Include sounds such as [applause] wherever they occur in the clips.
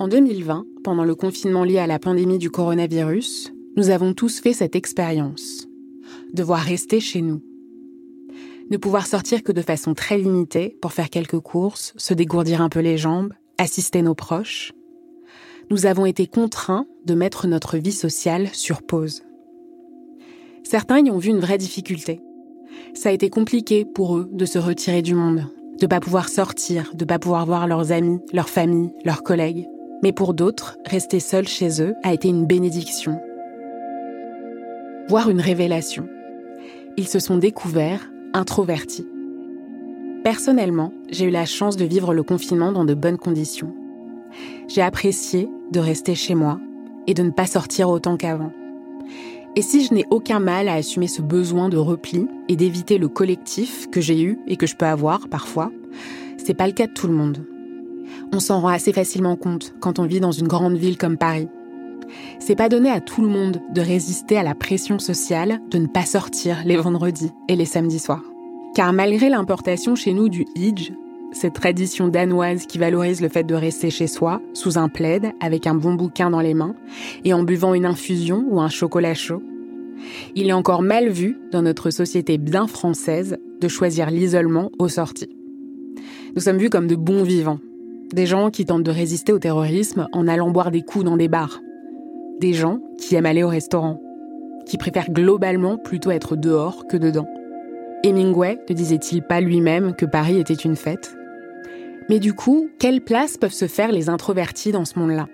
En 2020, pendant le confinement lié à la pandémie du coronavirus, nous avons tous fait cette expérience. Devoir rester chez nous. Ne pouvoir sortir que de façon très limitée pour faire quelques courses, se dégourdir un peu les jambes, assister nos proches. Nous avons été contraints de mettre notre vie sociale sur pause. Certains y ont vu une vraie difficulté. Ça a été compliqué pour eux de se retirer du monde, de pas pouvoir sortir, de pas pouvoir voir leurs amis, leurs familles, leurs collègues. Mais pour d'autres, rester seul chez eux a été une bénédiction, voire une révélation. Ils se sont découverts introvertis. Personnellement, j'ai eu la chance de vivre le confinement dans de bonnes conditions. J'ai apprécié de rester chez moi et de ne pas sortir autant qu'avant. Et si je n'ai aucun mal à assumer ce besoin de repli et d'éviter le collectif que j'ai eu et que je peux avoir parfois, c'est pas le cas de tout le monde. On s'en rend assez facilement compte quand on vit dans une grande ville comme Paris. C'est pas donné à tout le monde de résister à la pression sociale de ne pas sortir les vendredis et les samedis soirs. Car malgré l'importation chez nous du Hijj, cette tradition danoise qui valorise le fait de rester chez soi, sous un plaid, avec un bon bouquin dans les mains, et en buvant une infusion ou un chocolat chaud, il est encore mal vu dans notre société bien française de choisir l'isolement aux sorties. Nous sommes vus comme de bons vivants, des gens qui tentent de résister au terrorisme en allant boire des coups dans des bars. Des gens qui aiment aller au restaurant. Qui préfèrent globalement plutôt être dehors que dedans. Hemingway ne disait-il pas lui-même que Paris était une fête? Mais du coup, quelle place peuvent se faire les introvertis dans ce monde-là?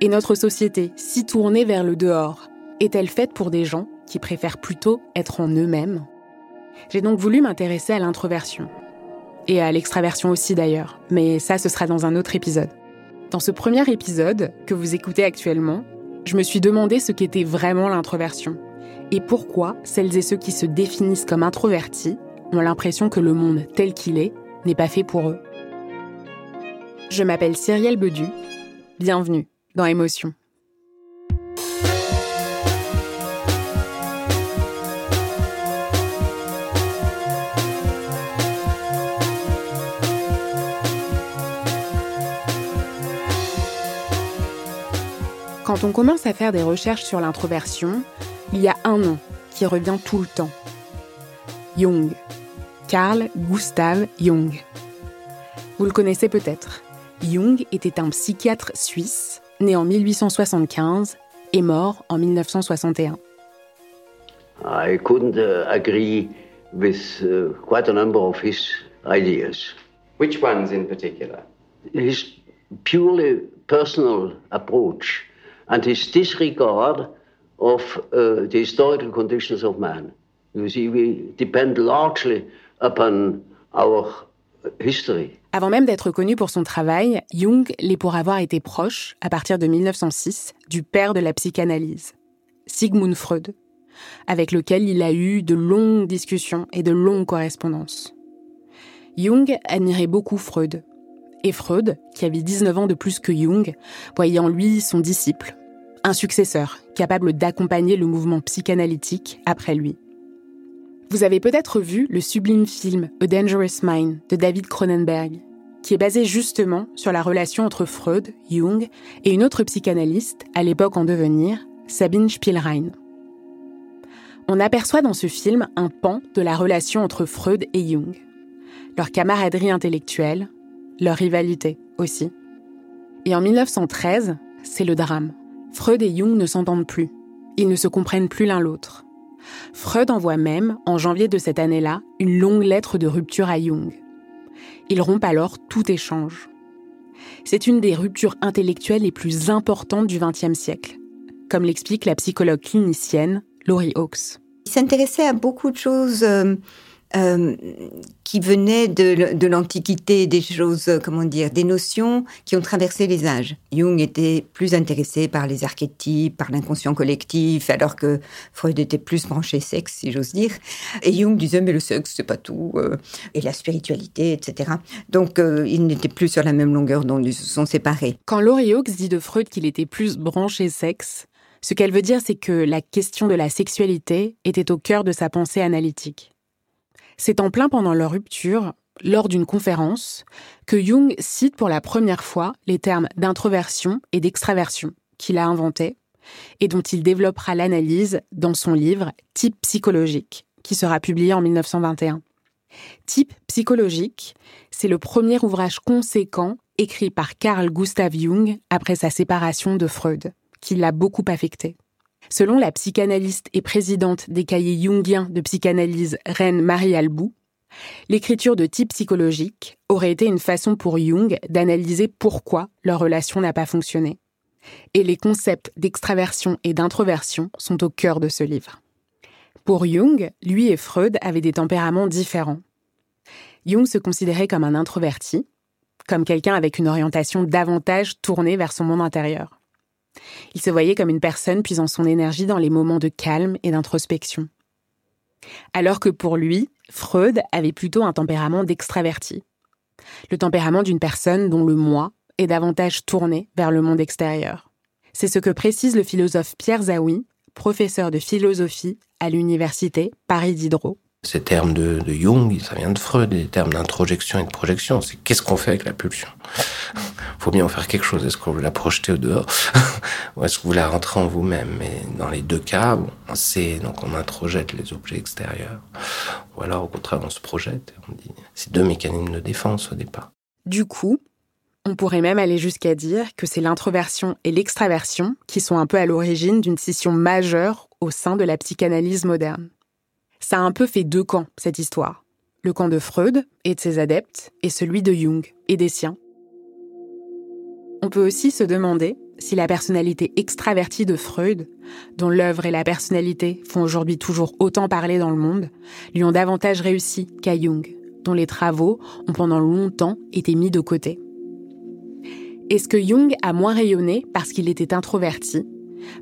Et notre société, si tournée vers le dehors, est-elle faite pour des gens qui préfèrent plutôt être en eux-mêmes? J'ai donc voulu m'intéresser à l'introversion, et à l'extraversion aussi d'ailleurs, mais ça ce sera dans un autre épisode. Dans ce premier épisode que vous écoutez actuellement, je me suis demandé ce qu'était vraiment l'introversion et pourquoi celles et ceux qui se définissent comme introvertis ont l'impression que le monde tel qu'il est n'est pas fait pour eux. Je m'appelle Cyrielle Bedu, bienvenue dans Émotion. Quand on commence à faire des recherches sur l'introversion, il y a un nom qui revient tout le temps. Jung. Carl Gustav Jung. Vous le connaissez peut-être. Jung était un psychiatre suisse, né en 1875 et mort en 1961. I couldn't agree with uh, quite a number of his ideas. Which ones in particular? His purely personal approach and his disregard of uh, the historical conditions of man. You see, we depend largely upon our history. Avant même d'être connu pour son travail, Jung l'est pour avoir été proche, à partir de 1906, du père de la psychanalyse, Sigmund Freud, avec lequel il a eu de longues discussions et de longues correspondances. Jung admirait beaucoup Freud, et Freud, qui avait 19 ans de plus que Jung, voyait en lui son disciple, un successeur capable d'accompagner le mouvement psychanalytique après lui. Vous avez peut-être vu le sublime film A Dangerous Mind de David Cronenberg, qui est basé justement sur la relation entre Freud, Jung et une autre psychanalyste, à l'époque en devenir, Sabine Spielrein. On aperçoit dans ce film un pan de la relation entre Freud et Jung, leur camaraderie intellectuelle, leur rivalité aussi. Et en 1913, c'est le drame. Freud et Jung ne s'entendent plus. Ils ne se comprennent plus l'un l'autre. Freud envoie même, en janvier de cette année-là, une longue lettre de rupture à Jung. Ils rompent alors tout échange. C'est une des ruptures intellectuelles les plus importantes du XXe siècle, comme l'explique la psychologue clinicienne Laurie Hawkes. Il s'intéressait à beaucoup de choses euh, euh, qui venaient de, l'Antiquité, des choses, euh, comment dire, des notions qui ont traversé les âges. Jung était plus intéressé par les archétypes, par l'inconscient collectif, alors que Freud était plus branché sexe, si j'ose dire. Et Jung disait, mais le sexe, c'est pas tout, euh, et la spiritualité, etc. Donc, ils n'étaient plus sur la même longueur d'onde, ils se sont séparés. Quand Laurie Hawkes dit de Freud qu'il était plus branché sexe, ce qu'elle veut dire, c'est que la question de la sexualité était au cœur de sa pensée analytique. C'est en plein pendant leur rupture, lors d'une conférence, que Jung cite pour la première fois les termes d'introversion et d'extraversion qu'il a inventés et dont il développera l'analyse dans son livre Type psychologique, qui sera publié en 1921. Type psychologique, c'est le premier ouvrage conséquent écrit par Carl Gustav Jung après sa séparation de Freud, qui l'a beaucoup affecté. Selon la psychanalyste et présidente des cahiers jungiens de psychanalyse Reine Marie Albou, l'écriture de type psychologique aurait été une façon pour Jung d'analyser pourquoi leur relation n'a pas fonctionné. Et les concepts d'extraversion et d'introversion sont au cœur de ce livre. Pour Jung, lui et Freud avaient des tempéraments différents. Jung se considérait comme un introverti, comme quelqu'un avec une orientation davantage tournée vers son monde intérieur. Il se voyait comme une personne puisant son énergie dans les moments de calme et d'introspection. Alors que pour lui, Freud avait plutôt un tempérament d'extraverti. Le tempérament d'une personne dont le moi est davantage tourné vers le monde extérieur. C'est ce que précise le philosophe Pierre Zawi, professeur de philosophie à l'université Paris Diderot. Ces termes de, Jung, ça vient de Freud, des termes d'introjection et de projection. C'est qu'est-ce qu'on fait avec la pulsion [laughs] Faut bien en faire quelque chose. Est-ce qu'on veut la projeter au dehors [laughs] ou est-ce que vous la rentrez en vous-même Mais dans les deux cas, bon, c'est donc on introjette les objets extérieurs, ou alors au contraire on se projette. on dit c'est deux mécanismes de défense au départ. Du coup, on pourrait même aller jusqu'à dire que c'est l'introversion et l'extraversion qui sont un peu à l'origine d'une scission majeure au sein de la psychanalyse moderne. Ça a un peu fait deux camps, cette histoire. Le camp de Freud et de ses adeptes, et celui de Jung et des siens. On peut aussi se demander si la personnalité extravertie de Freud, dont l'œuvre et la personnalité font aujourd'hui toujours autant parler dans le monde, lui ont davantage réussi qu'à Jung, dont les travaux ont pendant longtemps été mis de côté. Est-ce que Jung a moins rayonné parce qu'il était introverti,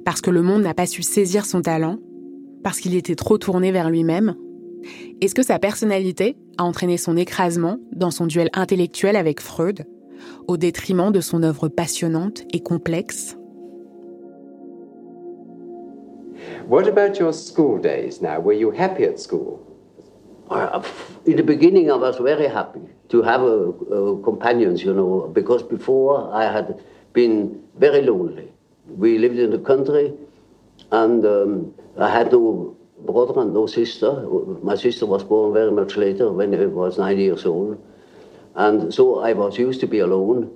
parce que le monde n'a pas su saisir son talent, parce qu'il était trop tourné vers lui-même? Est-ce que sa personnalité a entraîné son écrasement dans son duel intellectuel avec Freud, au détriment de son œuvre passionnante et complexe? What about your school days now? Were you happy at school? In the beginning, I was very happy to have a, a companions, you know, because before I had been very lonely. We lived in the country, and um, I had no brother and no sister. My sister was born very much later when I was nine years old. And so I was used to be alone.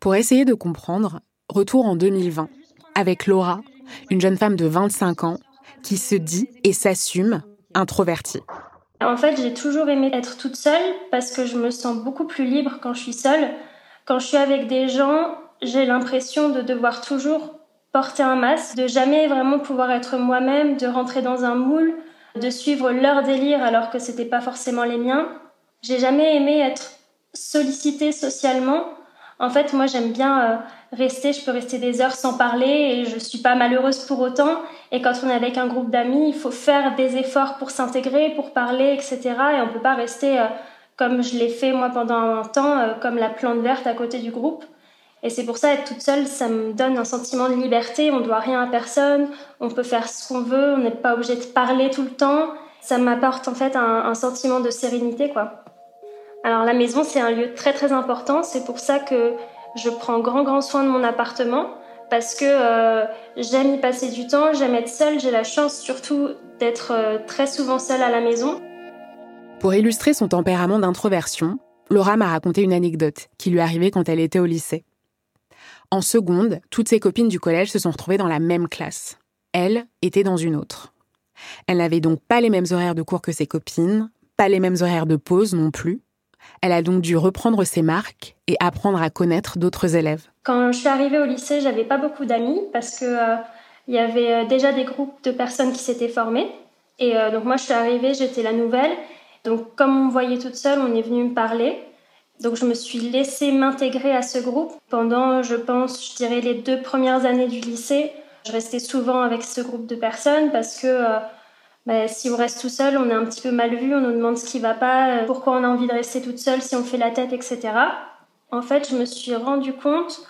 Pour essayer de comprendre, retour en 2020 avec Laura, une jeune femme de 25 ans qui se dit et s'assume introvertie. En fait, j'ai toujours aimé être toute seule parce que je me sens beaucoup plus libre quand je suis seule. Quand je suis avec des gens, j'ai l'impression de devoir toujours porter un masque, de jamais vraiment pouvoir être moi-même, de rentrer dans un moule, de suivre leur délire alors que c'était pas forcément les miens. J'ai jamais aimé être sollicitée socialement. En fait, moi, j'aime bien euh, rester, je peux rester des heures sans parler et je suis pas malheureuse pour autant. Et quand on est avec un groupe d'amis, il faut faire des efforts pour s'intégrer, pour parler, etc. Et on peut pas rester euh, comme je l'ai fait moi pendant un temps, euh, comme la plante verte à côté du groupe. Et c'est pour ça, être toute seule, ça me donne un sentiment de liberté. On ne doit rien à personne. On peut faire ce qu'on veut. On n'est pas obligé de parler tout le temps. Ça m'apporte en fait un, sentiment de sérénité, quoi. Alors la maison, c'est un lieu très très important. C'est pour ça que je prends grand grand soin de mon appartement parce que euh, j'aime y passer du temps. J'aime être seule. J'ai la chance surtout d'être euh, très souvent seule à la maison. Pour illustrer son tempérament d'introversion, Laura m'a raconté une anecdote qui lui arrivait quand elle était au lycée. En seconde, toutes ses copines du collège se sont retrouvées dans la même classe. Elle était dans une autre. Elle n'avait donc pas les mêmes horaires de cours que ses copines, pas les mêmes horaires de pause non plus. Elle a donc dû reprendre ses marques et apprendre à connaître d'autres élèves. Quand je suis arrivée au lycée, j'avais pas beaucoup d'amis parce que euh, il y avait euh, déjà des groupes de personnes qui s'étaient formés. Et euh, donc moi, je suis arrivée, j'étais la nouvelle. Donc comme on me voyait toute seule, on est venu me parler. Donc je me suis laissée m'intégrer à ce groupe pendant, je pense, je dirais les deux premières années du lycée. Je restais souvent avec ce groupe de personnes parce que euh, bah, si on reste tout seul, on est un petit peu mal vu, on nous demande ce qui va pas, euh, pourquoi on a envie de rester toute seule si on fait la tête, etc. En fait, je me suis rendu compte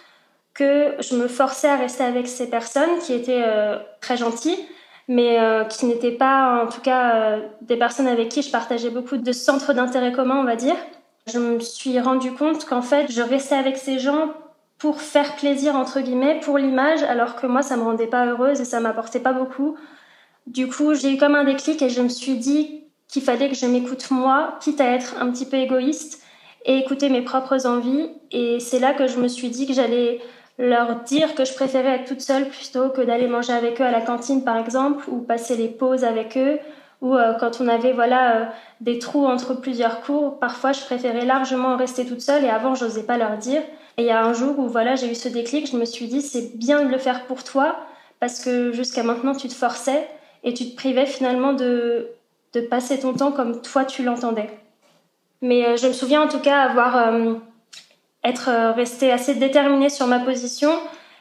que je me forçais à rester avec ces personnes qui étaient euh, très gentilles, mais qui n'étaient pas, en tout cas, des personnes avec qui je partageais beaucoup de centres d'intérêt commun, on va dire je me suis rendu compte qu'en fait, je restais avec ces gens pour faire plaisir, entre guillemets, pour l'image, alors que moi, ça me rendait pas heureuse et ça m'apportait pas beaucoup. Du coup, j'ai eu comme un déclic et je me suis dit qu'il fallait que je m'écoute moi, quitte à être un petit peu égoïste et écouter mes propres envies. Et c'est là que je me suis dit que j'allais leur dire que je préférais être toute seule plutôt que d'aller manger avec eux à la cantine, par exemple, ou passer les pauses avec eux, ou euh, quand on avait voilà euh, des trous entre plusieurs cours, parfois je préférais largement rester toute seule et avant je n'osais pas leur dire. Et il y a un jour où voilà j'ai eu ce déclic, je me suis dit c'est bien de le faire pour toi parce que jusqu'à maintenant tu te forçais et tu te privais finalement de de passer ton temps comme toi tu l'entendais. Mais euh, je me souviens en tout cas avoir être assez déterminée sur ma position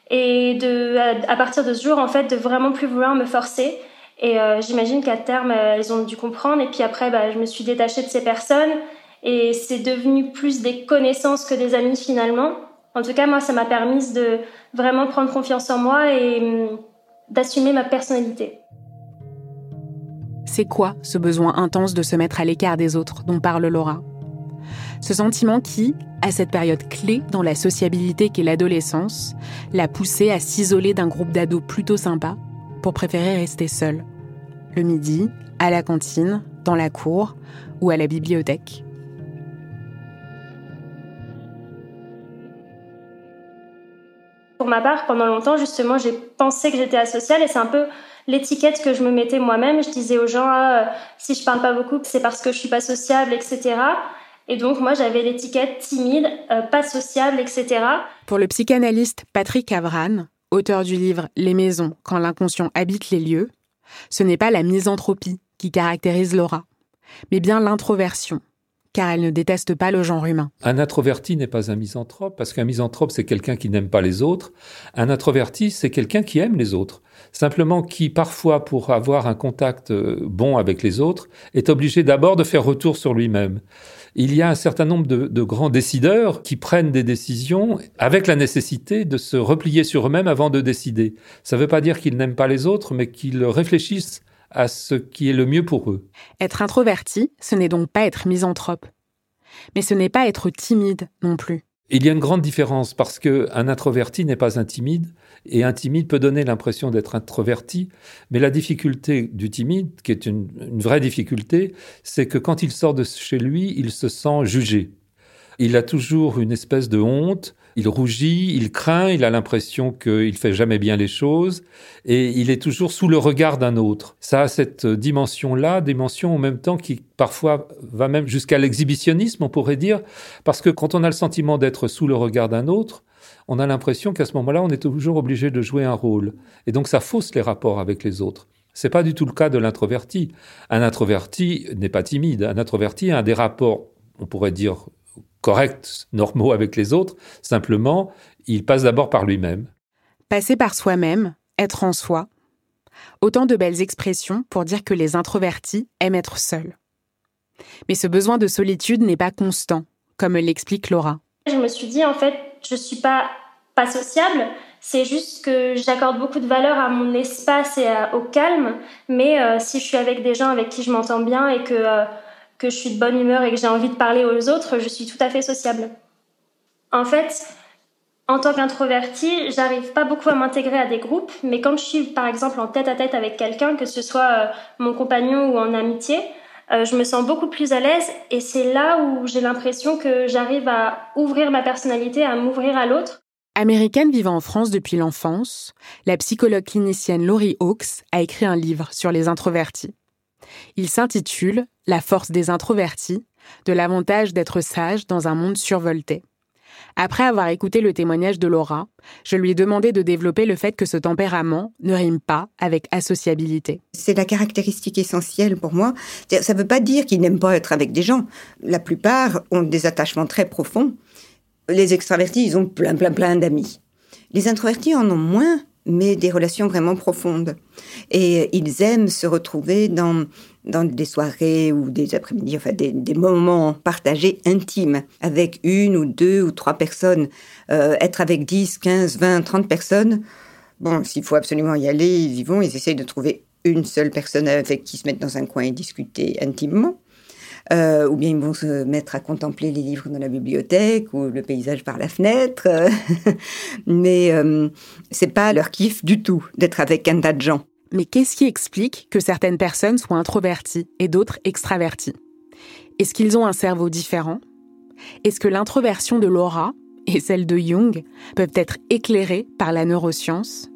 et de à partir de ce jour en fait de vraiment plus vouloir me forcer et euh, j'imagine qu'à terme, euh, elles ont dû comprendre. Et puis après, bah, je me suis détachée de ces personnes. Et c'est devenu plus des connaissances que des amis finalement. En tout cas, moi, ça m'a permis de vraiment prendre confiance en moi et hum, d'assumer ma personnalité. C'est quoi ce besoin intense de se mettre à l'écart des autres dont parle Laura? Ce sentiment qui, à cette période clé dans la sociabilité qu'est l'adolescence, l'a poussée à s'isoler d'un groupe d'ados plutôt sympa? Pour préférer rester seule. Le midi, à la cantine, dans la cour ou à la bibliothèque. Pour ma part, pendant longtemps, justement, j'ai pensé que j'étais asociale et c'est un peu l'étiquette que je me mettais moi-même. Je disais aux gens, ah, si je parle pas beaucoup, c'est parce que je suis pas sociable, etc. Et donc, moi, j'avais l'étiquette timide, euh, pas sociable, etc. Pour le psychanalyste Patrick Avran, auteur du livre Les maisons, quand l'inconscient habite les lieux, ce n'est pas la misanthropie qui caractérise Laura, mais bien l'introversion, car elle ne déteste pas le genre humain. Un introverti n'est pas un misanthrope, parce qu'un misanthrope, c'est quelqu'un qui n'aime pas les autres. Un introverti, c'est quelqu'un qui aime les autres. Simplement qui, parfois, pour avoir un contact euh, bon avec les autres, est obligé d'abord de faire retour sur lui-même il y a un certain nombre de, grands décideurs qui prennent des décisions avec la nécessité de se replier sur eux-mêmes avant de décider. Ça ne veut pas dire qu'ils n'aiment pas les autres, mais qu'ils réfléchissent à ce qui est le mieux pour eux. Être introverti, ce n'est donc pas être misanthrope. Mais ce n'est pas être timide non plus. Il y a une grande différence parce qu'un introverti n'est pas un timide et un timide peut donner l'impression d'être introverti. Mais la difficulté du timide, qui est une, une vraie difficulté, c'est que quand il sort de chez lui, il se sent jugé. Il a toujours une espèce de honte, il rougit, il craint, il a l'impression qu'il fait jamais bien les choses, et il est toujours sous le regard d'un autre. Ça a cette dimension-là, dimension en même temps qui parfois va même jusqu'à l'exhibitionnisme, on pourrait dire, parce que quand on a le sentiment d'être sous le regard d'un autre, on a l'impression qu'à ce moment-là, on est toujours obligé de jouer un rôle. Et donc ça fausse les rapports avec les autres. C'est pas du tout le cas de l'introverti. Un introverti n'est pas timide. Un introverti a des rapports, on pourrait dire, corrects, normaux avec les autres. Simplement, il passe d'abord par lui-même. Passer par soi-même, être en soi. Autant de belles expressions pour dire que les introvertis aiment être seuls. Mais ce besoin de solitude n'est pas constant, comme l'explique Laura. Je me suis dit, en fait, je suis pas pas sociable, c'est juste que j'accorde beaucoup de valeur à mon espace et au calme, mais euh, si je suis avec des gens avec qui je m'entends bien et que, euh, que je suis de bonne humeur et que j'ai envie de parler aux autres, je suis tout à fait sociable. En fait, en tant qu'introvertie, j'arrive pas beaucoup à m'intégrer à des groupes, mais quand je suis par exemple en tête à tête avec quelqu'un, que ce soit euh, mon compagnon ou en amitié, euh, je me sens beaucoup plus à l'aise et c'est là où j'ai l'impression que j'arrive à ouvrir ma personnalité, à m'ouvrir à l'autre. Américaine vivant en France depuis l'enfance, la psychologue clinicienne Laurie Hawkes a écrit un livre sur les introvertis. Il s'intitule La force des introvertis, de l'avantage d'être sage dans un monde survolté. Après avoir écouté le témoignage de Laura, je lui ai demandé de développer le fait que ce tempérament ne rime pas avec associabilité. C'est la caractéristique essentielle pour moi. Ça ne veut pas dire qu'ils n'aiment pas être avec des gens. La plupart ont des attachements très profonds. Les extravertis, ils ont plein, plein, plein d'amis. Les introvertis en ont moins, mais des relations vraiment profondes. Et ils aiment se retrouver dans, dans des soirées ou des après-midi, enfin des, moments partagés intimes avec une ou deux ou trois personnes. Euh, être avec 10, 15, 20, 30 personnes, bon, s'il faut absolument y aller, ils y vont, ils essayent de trouver une seule personne avec qui se mettre dans un coin et discuter intimement. Euh, ou bien ils vont se mettre à contempler les livres dans la bibliothèque ou le paysage par la fenêtre. [laughs] Mais euh, c'est pas leur kiff du tout d'être avec un tas de gens. Mais qu'est-ce qui explique que certaines personnes soient introverties et d'autres extraverties? Est-ce qu'ils ont un cerveau différent? Est-ce que l'introversion de Laura et celle de Jung peuvent être éclairées par la neuroscience?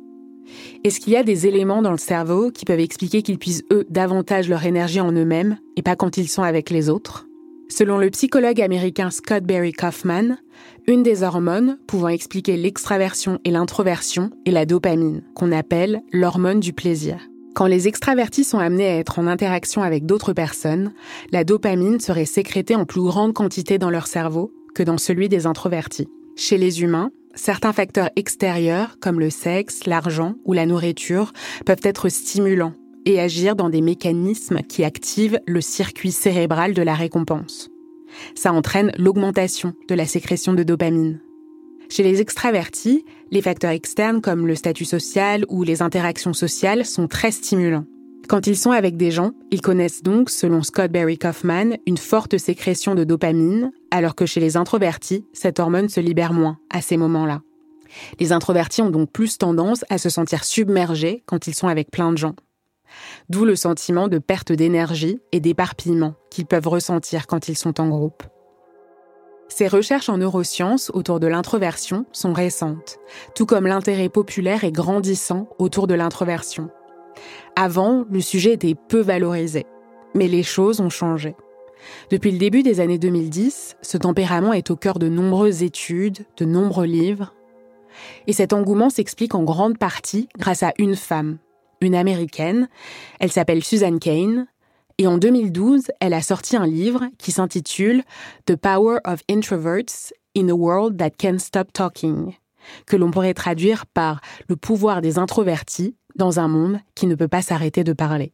Est-ce qu'il y a des éléments dans le cerveau qui peuvent expliquer qu'ils puisent eux davantage leur énergie en eux-mêmes et pas quand ils sont avec les autres? Selon le psychologue américain Scott Barry Kaufman, une des hormones pouvant expliquer l'extraversion et l'introversion est la dopamine, qu'on appelle l'hormone du plaisir. Quand les extravertis sont amenés à être en interaction avec d'autres personnes, la dopamine serait sécrétée en plus grande quantité dans leur cerveau que dans celui des introvertis. Chez les humains, certains facteurs extérieurs, comme le sexe, l'argent ou la nourriture, peuvent être stimulants et agir dans des mécanismes qui activent le circuit cérébral de la récompense. Ça entraîne l'augmentation de la sécrétion de dopamine. Chez les extravertis, les facteurs externes comme le statut social ou les interactions sociales sont très stimulants. Quand ils sont avec des gens, ils connaissent donc, selon Scott Barry Kaufman, une forte sécrétion de dopamine, alors que chez les introvertis, cette hormone se libère moins à ces moments-là. Les introvertis ont donc plus tendance à se sentir submergés quand ils sont avec plein de gens. D'où le sentiment de perte d'énergie et d'éparpillement qu'ils peuvent ressentir quand ils sont en groupe. Ces recherches en neurosciences autour de l'introversion sont récentes, tout comme l'intérêt populaire est grandissant autour de l'introversion. Avant, le sujet était peu valorisé, mais les choses ont changé. Depuis le début des années 2010, ce tempérament est au cœur de nombreuses études, de nombreux livres. Et cet engouement s'explique en grande partie grâce à une femme, une américaine. Elle s'appelle Susan Kane. Et en 2012, elle a sorti un livre qui s'intitule The Power of Introverts in a World That Can't Stop Talking, que l'on pourrait traduire par Le pouvoir des introvertis dans un monde qui ne peut pas s'arrêter de parler.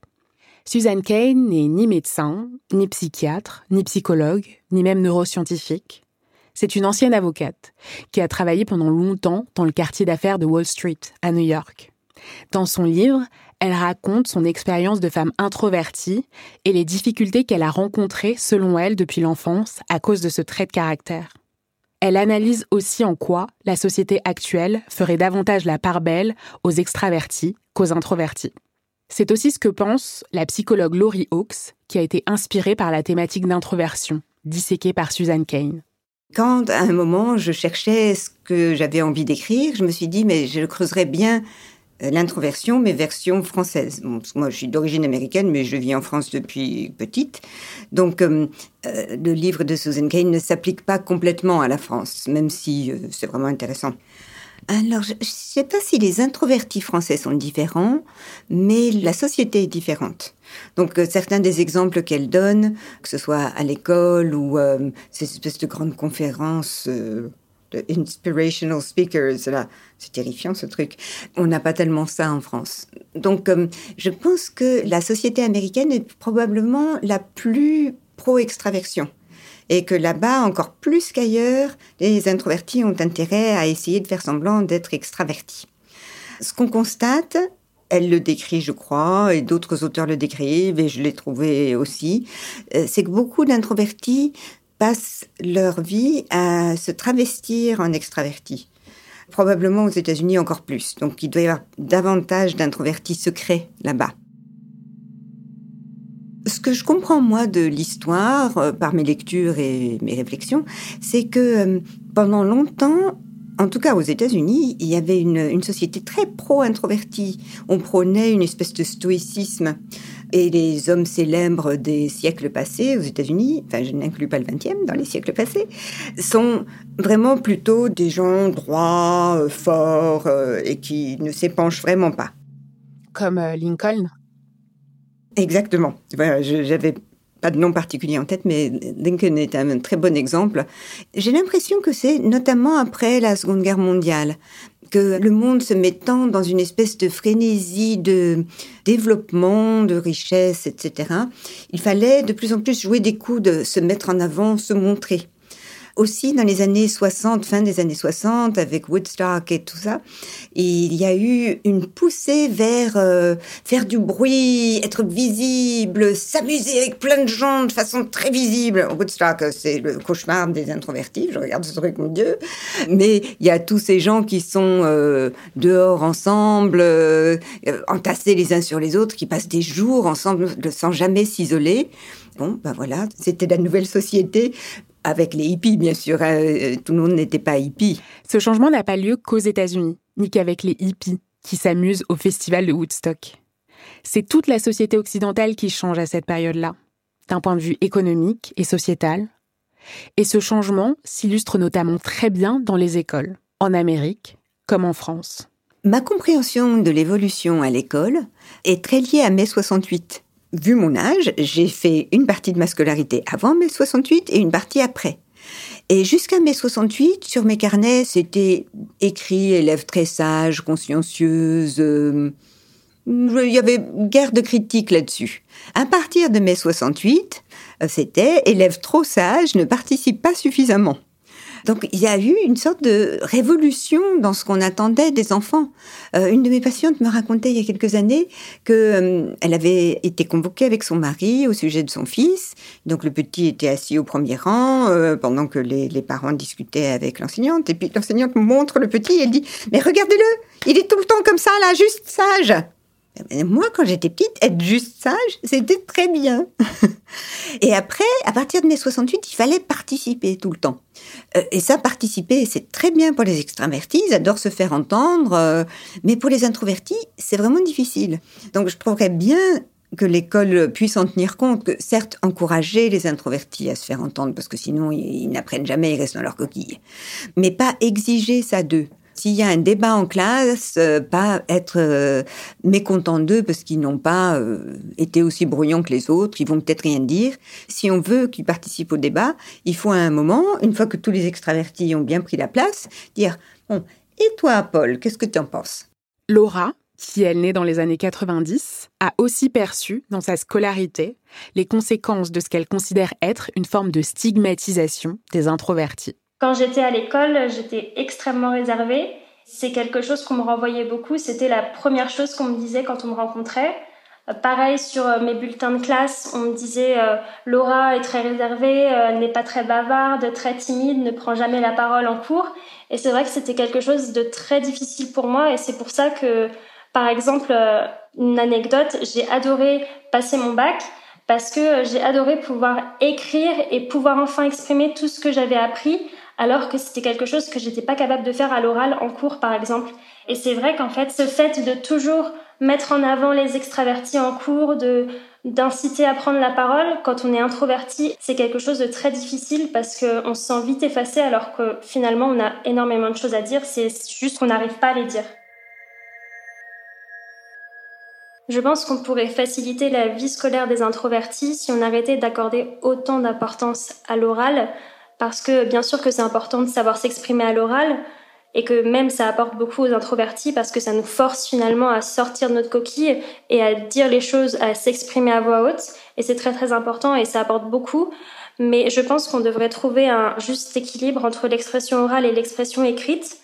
Susan Kane n'est ni médecin, ni psychiatre, ni psychologue, ni même neuroscientifique. C'est une ancienne avocate qui a travaillé pendant longtemps dans le quartier d'affaires de Wall Street, à New York. Dans son livre, elle raconte son expérience de femme introvertie et les difficultés qu'elle a rencontrées, selon elle, depuis l'enfance à cause de ce trait de caractère. Elle analyse aussi en quoi la société actuelle ferait davantage la part belle aux extravertis qu'aux introvertis. C'est aussi ce que pense la psychologue Laurie Hawkes, qui a été inspirée par la thématique d'introversion, disséquée par Suzanne Kane. Quand à un moment je cherchais ce que j'avais envie d'écrire, je me suis dit mais je creuserais bien l'introversion, mais version française. moi, je suis d'origine américaine, mais je vis en France depuis petite. Donc, euh, euh, le livre de Susan Cain ne s'applique pas complètement à la France, même si c'est vraiment intéressant. Alors, je ne sais pas si les introvertis français sont différents, mais la société est différente. Donc, certains des exemples qu'elle donne, que ce soit à l'école ou ces espèces de grandes conférences de inspirational speakers. Là, c'est terrifiant ce truc. On n'a pas tellement ça en France. Donc, euh, je pense que la société américaine est probablement la plus pro-extraversion. Et que là-bas, encore plus qu'ailleurs, les introvertis ont intérêt à essayer de faire semblant d'être extravertis. Ce qu'on constate, elle le décrit, je crois, et d'autres auteurs le décrivent, et je l'ai trouvé aussi, euh, c'est que beaucoup d'introvertis passent leur vie à se travestir en extravertis. Probablement aux États-Unis encore plus. Donc il doit y avoir davantage d'introvertis secrets là-bas. Ce que je comprends moi de l'histoire, euh, par mes lectures et mes réflexions, c'est que euh, pendant longtemps, en tout cas aux États-Unis, il y avait une, une société très pro-introvertie. On prônait une espèce de stoïcisme. Et les hommes célèbres des siècles passés aux États-Unis, enfin je n'inclus pas le 20e, dans les siècles passés, sont vraiment plutôt des gens droits, euh, forts euh, et qui ne s'épanchent vraiment pas. Comme euh, Lincoln Exactement. Voilà, j'avais pas de nom particulier en tête, mais Lincoln est un très bon exemple. J'ai l'impression que c'est notamment après la Seconde Guerre mondiale que le monde se mettant dans une espèce de frénésie de développement, de richesse, etc., il fallait de plus en plus jouer des coups, de se mettre en avant, se montrer aussi dans les années 60, fin des années 60, avec Woodstock et tout ça, il y a eu une poussée vers euh, faire du bruit, être visible, s'amuser avec plein de gens de façon très visible. Woodstock, c'est le cauchemar des introvertis, je regarde ce truc, mon Dieu. Mais il y a tous ces gens qui sont euh, dehors ensemble, euh, entassés les uns sur les autres, qui passent des jours ensemble sans jamais s'isoler. Bon, ben voilà, c'était la nouvelle société avec les hippies, bien sûr. Hein, euh, tout le monde n'était pas hippie. Ce changement n'a pas lieu qu'aux États-Unis, ni qu'avec les hippies qui s'amusent au festival de Woodstock. C'est toute la société occidentale qui change à cette période-là, d'un point de vue économique et sociétal. Et ce changement s'illustre notamment très bien dans les écoles, en Amérique comme en France. Ma compréhension de l'évolution à l'école est très liée à mai 68 vu mon âge, j'ai fait une partie de ma scolarité avant mai 68 et une partie après. Et jusqu'à mai 68, sur mes carnets, c'était écrit élève très sage, consciencieuse. Euh, il y avait guère de critiques là-dessus. À partir de mai 68, euh, c'était élève trop sage, ne participe pas suffisamment. Donc il y a eu une sorte de révolution dans ce qu'on attendait des enfants. Euh, une de mes patientes me racontait il y a quelques années que euh, elle avait été convoquée avec son mari au sujet de son fils. Donc le petit était assis au premier rang euh, pendant que les, les, parents discutaient avec l'enseignante. Et puis l'enseignante montre le petit et elle dit mais regardez-le, il est tout le temps comme ça là, juste sage. Moi, quand j'étais petite, être juste sage, c'était très bien. [laughs] et après, à partir de mai 68, il fallait participer tout le temps. Euh, et ça, participer, c'est très bien pour les extravertis, ils adorent se faire entendre, euh, mais pour les introvertis, c'est vraiment difficile. Donc, je trouverais bien que l'école puisse en tenir compte, que certes, encourager les introvertis à se faire entendre, parce que sinon, ils, ils n'apprennent jamais, ils restent dans leur coquille, mais pas exiger ça d'eux. S'il y a un débat en classe, euh, pas être euh, mécontent d'eux parce qu'ils n'ont pas euh, été aussi brouillons que les autres, ils vont peut-être rien dire. Si on veut qu'ils participent au débat, il faut à un moment, une fois que tous les extravertis ont bien pris la place, dire bon, et toi, Paul, qu'est-ce que tu en penses? Laura, qui est née dans les années 90, a aussi perçu, dans sa scolarité, les conséquences de ce qu'elle considère être une forme de stigmatisation des introvertis. Quand j'étais à l'école, j'étais extrêmement réservée. C'est quelque chose qu'on me renvoyait beaucoup. C'était la première chose qu'on me disait quand on me rencontrait. Euh, pareil sur euh, mes bulletins de classe, on me disait euh, Laura est très réservée, elle n'est pas très bavarde, très timide, ne prend jamais la parole en cours. Et c'est vrai que c'était quelque chose de très difficile pour moi et c'est pour ça que, par exemple, une anecdote, j'ai adoré passer mon bac parce que j'ai adoré pouvoir écrire et pouvoir enfin exprimer tout ce que j'avais appris alors que c'était quelque chose que j'étais pas capable de faire à l'oral en cours par exemple. Et c'est vrai qu'en fait, ce fait de toujours mettre en avant les extravertis en cours, de d'inciter à prendre la parole quand on est introverti, c'est quelque chose de très difficile parce qu'on se sent vite effacé alors que finalement on a énormément de choses à dire, c'est juste qu'on n'arrive pas à les dire. Je pense qu'on pourrait faciliter la vie scolaire des introvertis si on arrêtait d'accorder autant d'importance à l'oral, parce que bien sûr que c'est important de savoir s'exprimer à l'oral, et que même ça apporte beaucoup aux introvertis parce que ça nous force finalement à sortir de notre coquille et à dire les choses, à s'exprimer à voix haute. Et c'est très très important et ça apporte beaucoup. Mais je pense qu'on devrait trouver un juste équilibre entre l'expression orale et l'expression écrite.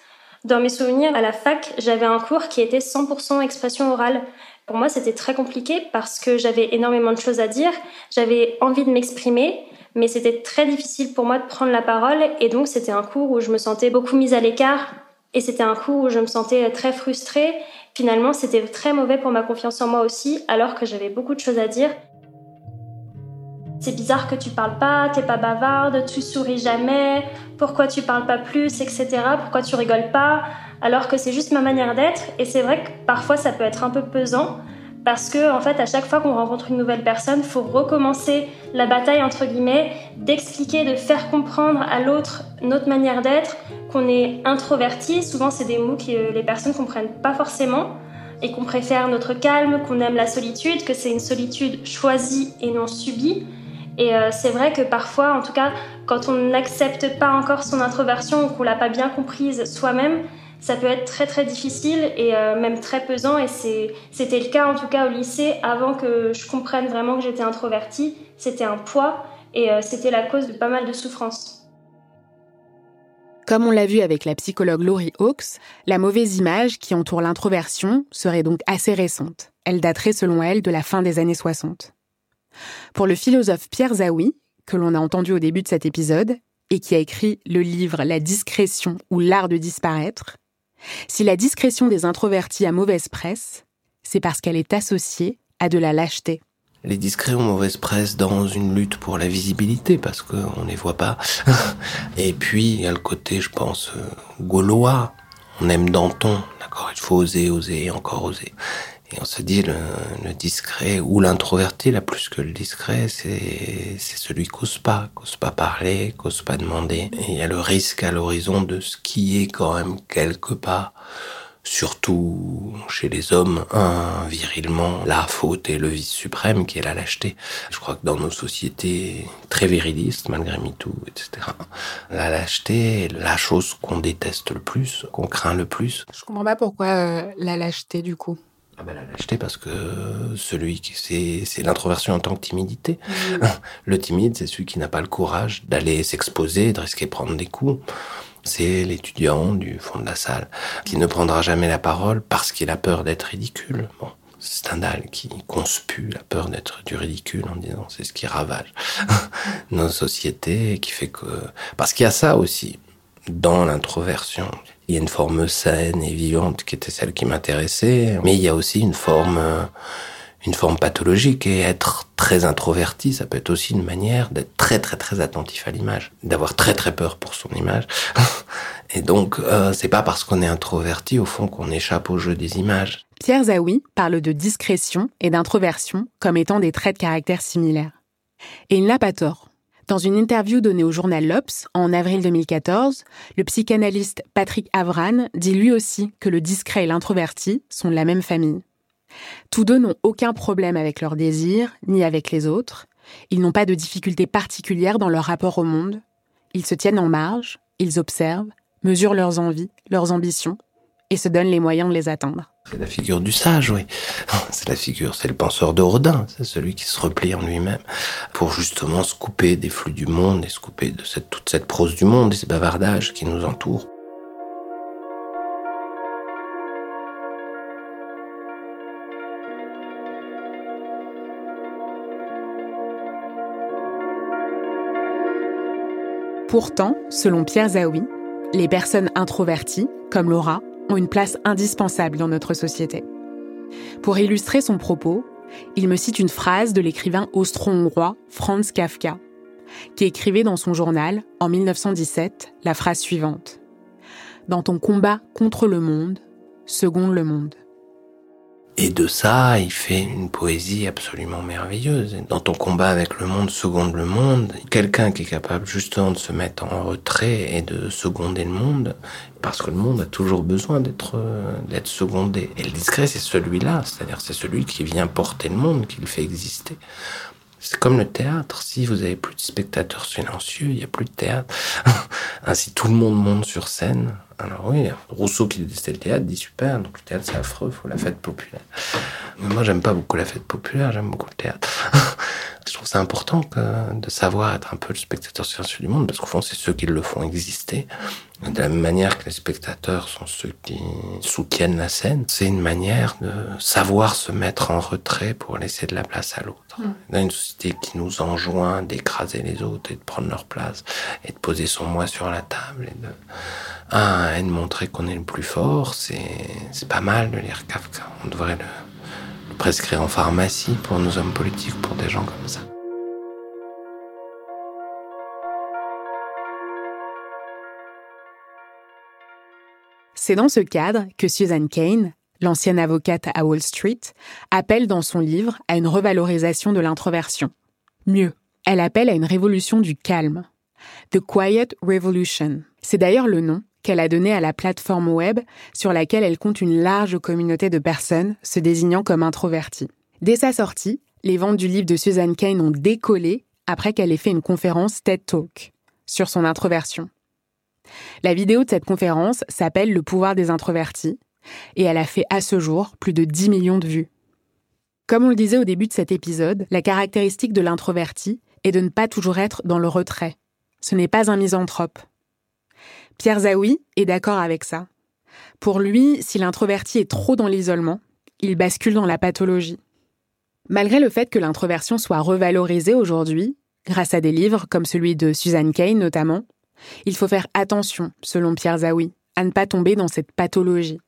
Dans mes souvenirs, à la fac, j'avais un cours qui était 100% expression orale. Pour moi, c'était très compliqué parce que j'avais énormément de choses à dire, j'avais envie de m'exprimer, mais c'était très difficile pour moi de prendre la parole et donc c'était un cours où je me sentais beaucoup mise à l'écart et c'était un cours où je me sentais très frustrée. Finalement, c'était très mauvais pour ma confiance en moi aussi alors que j'avais beaucoup de choses à dire. C'est bizarre que tu parles pas, t'es pas bavarde, tu souris jamais, pourquoi tu parles pas plus, etc. Pourquoi tu rigoles pas, alors que c'est juste ma manière d'être. Et c'est vrai que parfois ça peut être un peu pesant parce que en fait à chaque fois qu'on rencontre une nouvelle personne, faut recommencer la bataille entre guillemets, d'expliquer, de faire comprendre à l'autre notre manière d'être, qu'on est introverti. Souvent c'est des mots que les personnes comprennent pas forcément et qu'on préfère notre calme, qu'on aime la solitude, que c'est une solitude choisie et non subie. Et euh, c'est vrai que parfois, en tout cas, quand on n'accepte pas encore son introversion ou qu'on l'a pas bien comprise soi-même, ça peut être très très difficile et euh, même très pesant. Et c'était le cas en tout cas au lycée avant que je comprenne vraiment que j'étais introvertie. C'était un poids et euh, c'était la cause de pas mal de souffrances. Comme on l'a vu avec la psychologue Laurie Hawkes, la mauvaise image qui entoure l'introversion serait donc assez récente. Elle daterait selon elle de la fin des années 60. Pour le philosophe Pierre Zawi, que l'on a entendu au début de cet épisode, et qui a écrit le livre La discrétion ou l'art de disparaître, si la discrétion des introvertis a mauvaise presse, c'est parce qu'elle est associée à de la lâcheté. Les discrets ont mauvaise presse dans une lutte pour la visibilité parce qu'on ne les voit pas. [laughs] Et puis il y a le côté, je pense, euh, gaulois. On aime Danton, d'accord? Il faut oser, oser, encore oser. On se dit, le, discret ou l'introverti, là, plus que le discret, c'est, celui qui n'ose pas, n'ose pas parler, n'ose pas demander. Et il y a le risque à l'horizon de ce qui est quand même quelque part, surtout chez les hommes, un, virilement, la faute et le vice suprême qui est la lâcheté. Je crois que dans nos sociétés très virilistes, malgré MeToo, etc., la lâcheté est la chose qu'on déteste le plus, qu'on craint le plus. Je comprends pas pourquoi euh, la lâcheté, du coup. Ah ben la lâcheté parce que celui qui c'est c'est l'introversion en tant que timidité. [laughs] Le timide c'est celui qui n'a pas le courage d'aller s'exposer, de risquer de prendre des coups. C'est l'étudiant du fond de la salle qui ne prendra jamais la parole parce qu'il a peur d'être ridicule. Bon, c'est Stendhal qui conspue la peur d'être du ridicule en disant c'est ce qui ravage [laughs] nos sociétés qui fait que parce qu'il y a ça aussi dans l'introversion. Il y a une forme saine et vivante qui était celle qui m'intéressait, mais il y a aussi une forme, euh, une forme pathologique et être très introverti, ça peut être aussi une manière d'être très très très attentif à l'image, d'avoir très très peur pour son image. [laughs] et donc, euh, c'est pas parce qu'on est introverti au fond qu'on échappe au jeu des images. Pierre Zawi parle de discrétion et d'introversion comme étant des traits de caractère similaires. Et il n'a pas tort. Dans une interview donnée au journal L'Obs en avril 2014, le psychanalyste Patrick Avran dit lui aussi que le discret et l'introverti sont de la même famille. Tous deux n'ont aucun problème avec leurs désirs, ni avec les autres. Ils n'ont pas de difficultés particulières dans leur rapport au monde. Ils se tiennent en marge, ils observent, mesurent leurs envies, leurs ambitions, et se donnent les moyens de les atteindre. C'est la figure du sage, oui. C'est la figure, c'est le penseur de Rodin, c'est celui qui se replie en lui-même pour justement se couper des flux du monde et se couper de cette, toute cette prose du monde et ces bavardages qui nous entourent. Pourtant, selon Pierre Zawi, les personnes introverties, comme Laura, ont une place indispensable dans notre société. Pour illustrer son propos, il me cite une phrase de l'écrivain austro-hongrois Franz Kafka, qui écrivait dans son journal, en 1917, la phrase suivante. Dans ton combat contre le monde, seconde le monde. Et de ça, il fait une poésie absolument merveilleuse. Dans ton combat avec le monde, seconde le monde, quelqu'un qui est capable justement de se mettre en retrait et de seconder le monde, parce que le monde a toujours besoin d'être d'être secondé. Et le discret, c'est celui-là, c'est-à-dire c'est celui qui vient porter le monde, qui le fait exister. C'est comme le théâtre. Si vous avez plus de spectateurs silencieux, il n'y a plus de théâtre. [laughs] Ainsi, tout le monde monte sur scène. Alors oui, Rousseau qui détestait le théâtre dit super, donc le théâtre c'est affreux, il faut la fête populaire. Mais moi j'aime pas beaucoup la fête populaire, j'aime beaucoup le théâtre. [laughs] Je trouve ça important que, de savoir être un peu le spectateur silencieux du monde, parce qu'au fond c'est ceux qui le font exister. De la même manière que les spectateurs sont ceux qui soutiennent la scène, c'est une manière de savoir se mettre en retrait pour laisser de la place à l'autre. Mm. Dans une société qui nous enjoint d'écraser les autres et de prendre leur place et de poser son moi sur la table et de ah, et de montrer qu'on est le plus fort, c'est pas mal de lire Kafka. On devrait le, le prescrire en pharmacie pour nos hommes politiques, pour des gens comme ça. C'est dans ce cadre que Susan Kane, l'ancienne avocate à Wall Street, appelle dans son livre à une revalorisation de l'introversion. Mieux, elle appelle à une révolution du calme. The Quiet Revolution. C'est d'ailleurs le nom qu'elle a donné à la plateforme web sur laquelle elle compte une large communauté de personnes se désignant comme introverties. Dès sa sortie, les ventes du livre de Susan Kane ont décollé après qu'elle ait fait une conférence TED Talk sur son introversion. La vidéo de cette conférence s'appelle Le pouvoir des introvertis et elle a fait à ce jour plus de 10 millions de vues. Comme on le disait au début de cet épisode, la caractéristique de l'introverti est de ne pas toujours être dans le retrait. Ce n'est pas un misanthrope. Pierre Zawi est d'accord avec ça. Pour lui, si l'introverti est trop dans l'isolement, il bascule dans la pathologie. Malgré le fait que l'introversion soit revalorisée aujourd'hui, grâce à des livres comme celui de Suzanne Kane notamment, il faut faire attention, selon Pierre Zawi, à ne pas tomber dans cette pathologie,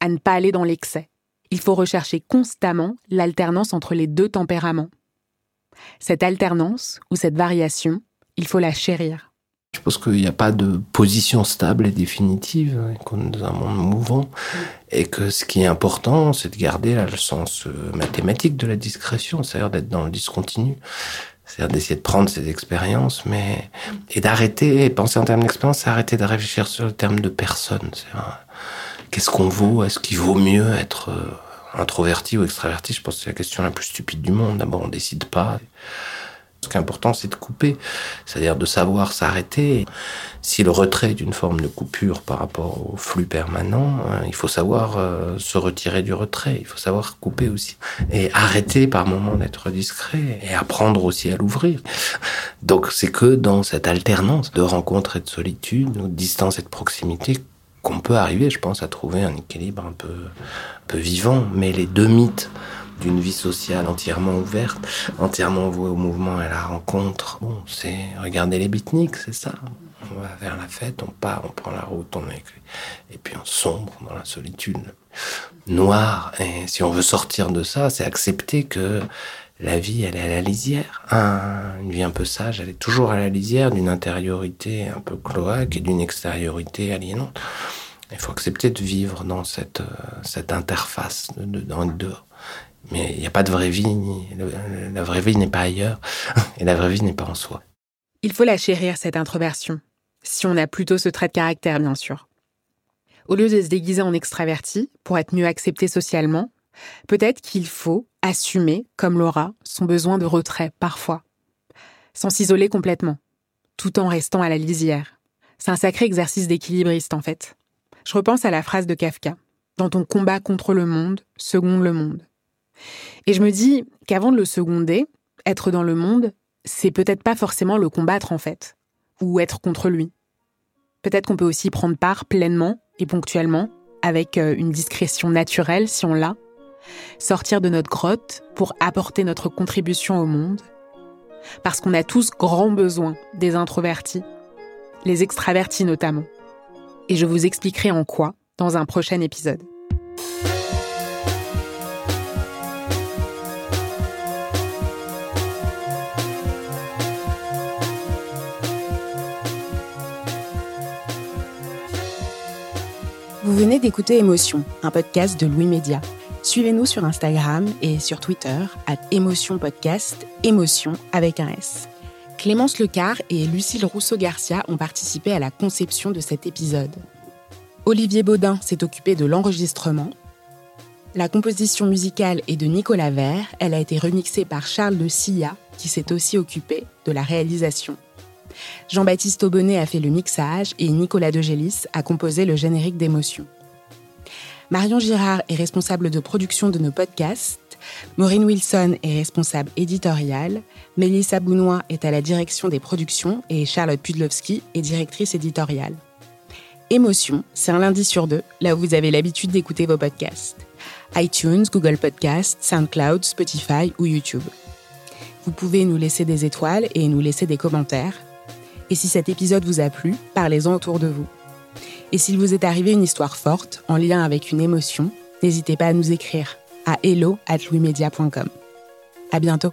à ne pas aller dans l'excès. Il faut rechercher constamment l'alternance entre les deux tempéraments. Cette alternance ou cette variation, il faut la chérir. Je pense qu'il n'y a pas de position stable et définitive, hein, qu'on est dans un monde mouvant, et que ce qui est important, c'est de garder le sens euh, mathématique de la discrétion, c'est-à-dire d'être dans le discontinu, c'est-à-dire d'essayer de prendre ses expériences, mais et d'arrêter, penser en termes d'expérience, c'est arrêter de réfléchir sur le terme de personne. Qu'est-ce qu'on vaut? Est-ce qu'il vaut mieux être euh, introverti ou extraverti? Je pense que c'est la question la plus stupide du monde. D'abord, on décide pas. Ce qui est important, c'est de couper, c'est-à-dire de savoir s'arrêter. Si le retrait est une forme de coupure par rapport au flux permanent, hein, il faut savoir euh, se retirer du retrait, il faut savoir couper aussi. Et arrêter par moment d'être discret et apprendre aussi à l'ouvrir. Donc c'est que dans cette alternance de rencontre et de solitude, de distance et de proximité, qu'on peut arriver, je pense, à trouver un équilibre un peu, un peu vivant. Mais les deux mythes d'une vie sociale entièrement ouverte, entièrement vouée au mouvement et à la rencontre. Bon, c'est regarder les beatniks, c'est ça. On va vers la fête, on part, on prend la route, on écrit. Et puis on sombre dans la solitude noire. Et si on veut sortir de ça, c'est accepter que la vie, elle est à la lisière. une vie un peu sage, elle est toujours à la lisière d'une intériorité un peu cloaque et d'une extériorité aliénante. Il faut accepter de vivre dans cette, euh, cette interface de, de, dehors. Mais il n'y a pas de vraie vie. La vraie vie n'est pas ailleurs. Et la vraie vie n'est pas en soi. Il faut la chérir, cette introversion. Si on a plutôt ce trait de caractère, bien sûr. Au lieu de se déguiser en extraverti pour être mieux accepté socialement, peut-être qu'il faut assumer, comme Laura, son besoin de retrait parfois. Sans s'isoler complètement, tout en restant à la lisière. C'est un sacré exercice d'équilibriste, en fait. Je repense à la phrase de Kafka. Dans ton combat contre le monde, seconde le monde. Et je me dis qu'avant de le seconder, être dans le monde, c'est peut-être pas forcément le combattre en fait, ou être contre lui. Peut-être qu'on peut aussi prendre part pleinement et ponctuellement, avec euh, une discrétion naturelle si on l'a, sortir de notre grotte pour apporter notre contribution au monde. Parce qu'on a tous grand besoin des introvertis, les extravertis notamment. Et je vous expliquerai en quoi dans un prochain épisode. Vous venez d'écouter Émotion, un podcast de Louis Média. Suivez-nous sur Instagram et sur Twitter, à Émotion Podcast, Émotion avec un S. Clémence Lecar et Lucille Rousseau-Garcia ont participé à la conception de cet épisode. Olivier Baudin s'est occupé de l'enregistrement. La composition musicale est de Nicolas Vert. Elle a été remixée par Charles de Silla, qui s'est aussi occupé de la réalisation. Jean-Baptiste Aubonnet a fait le mixage et Nicolas Degélis a composé le générique d'émotion. Marion Girard est responsable de production de nos podcasts. Maureen Wilson est responsable éditoriale. Mélissa Bounois est à la direction des productions et Charlotte Pudlowski est directrice éditoriale. Émotion, c'est un lundi sur deux, là où vous avez l'habitude d'écouter vos podcasts. iTunes, Google Podcasts, SoundCloud, Spotify ou YouTube. Vous pouvez nous laisser des étoiles et nous laisser des commentaires. Et si cet épisode vous a plu, parlez-en autour de vous. Et s'il vous est arrivé une histoire forte, en lien avec une émotion, n'hésitez pas à nous écrire à hello at À bientôt!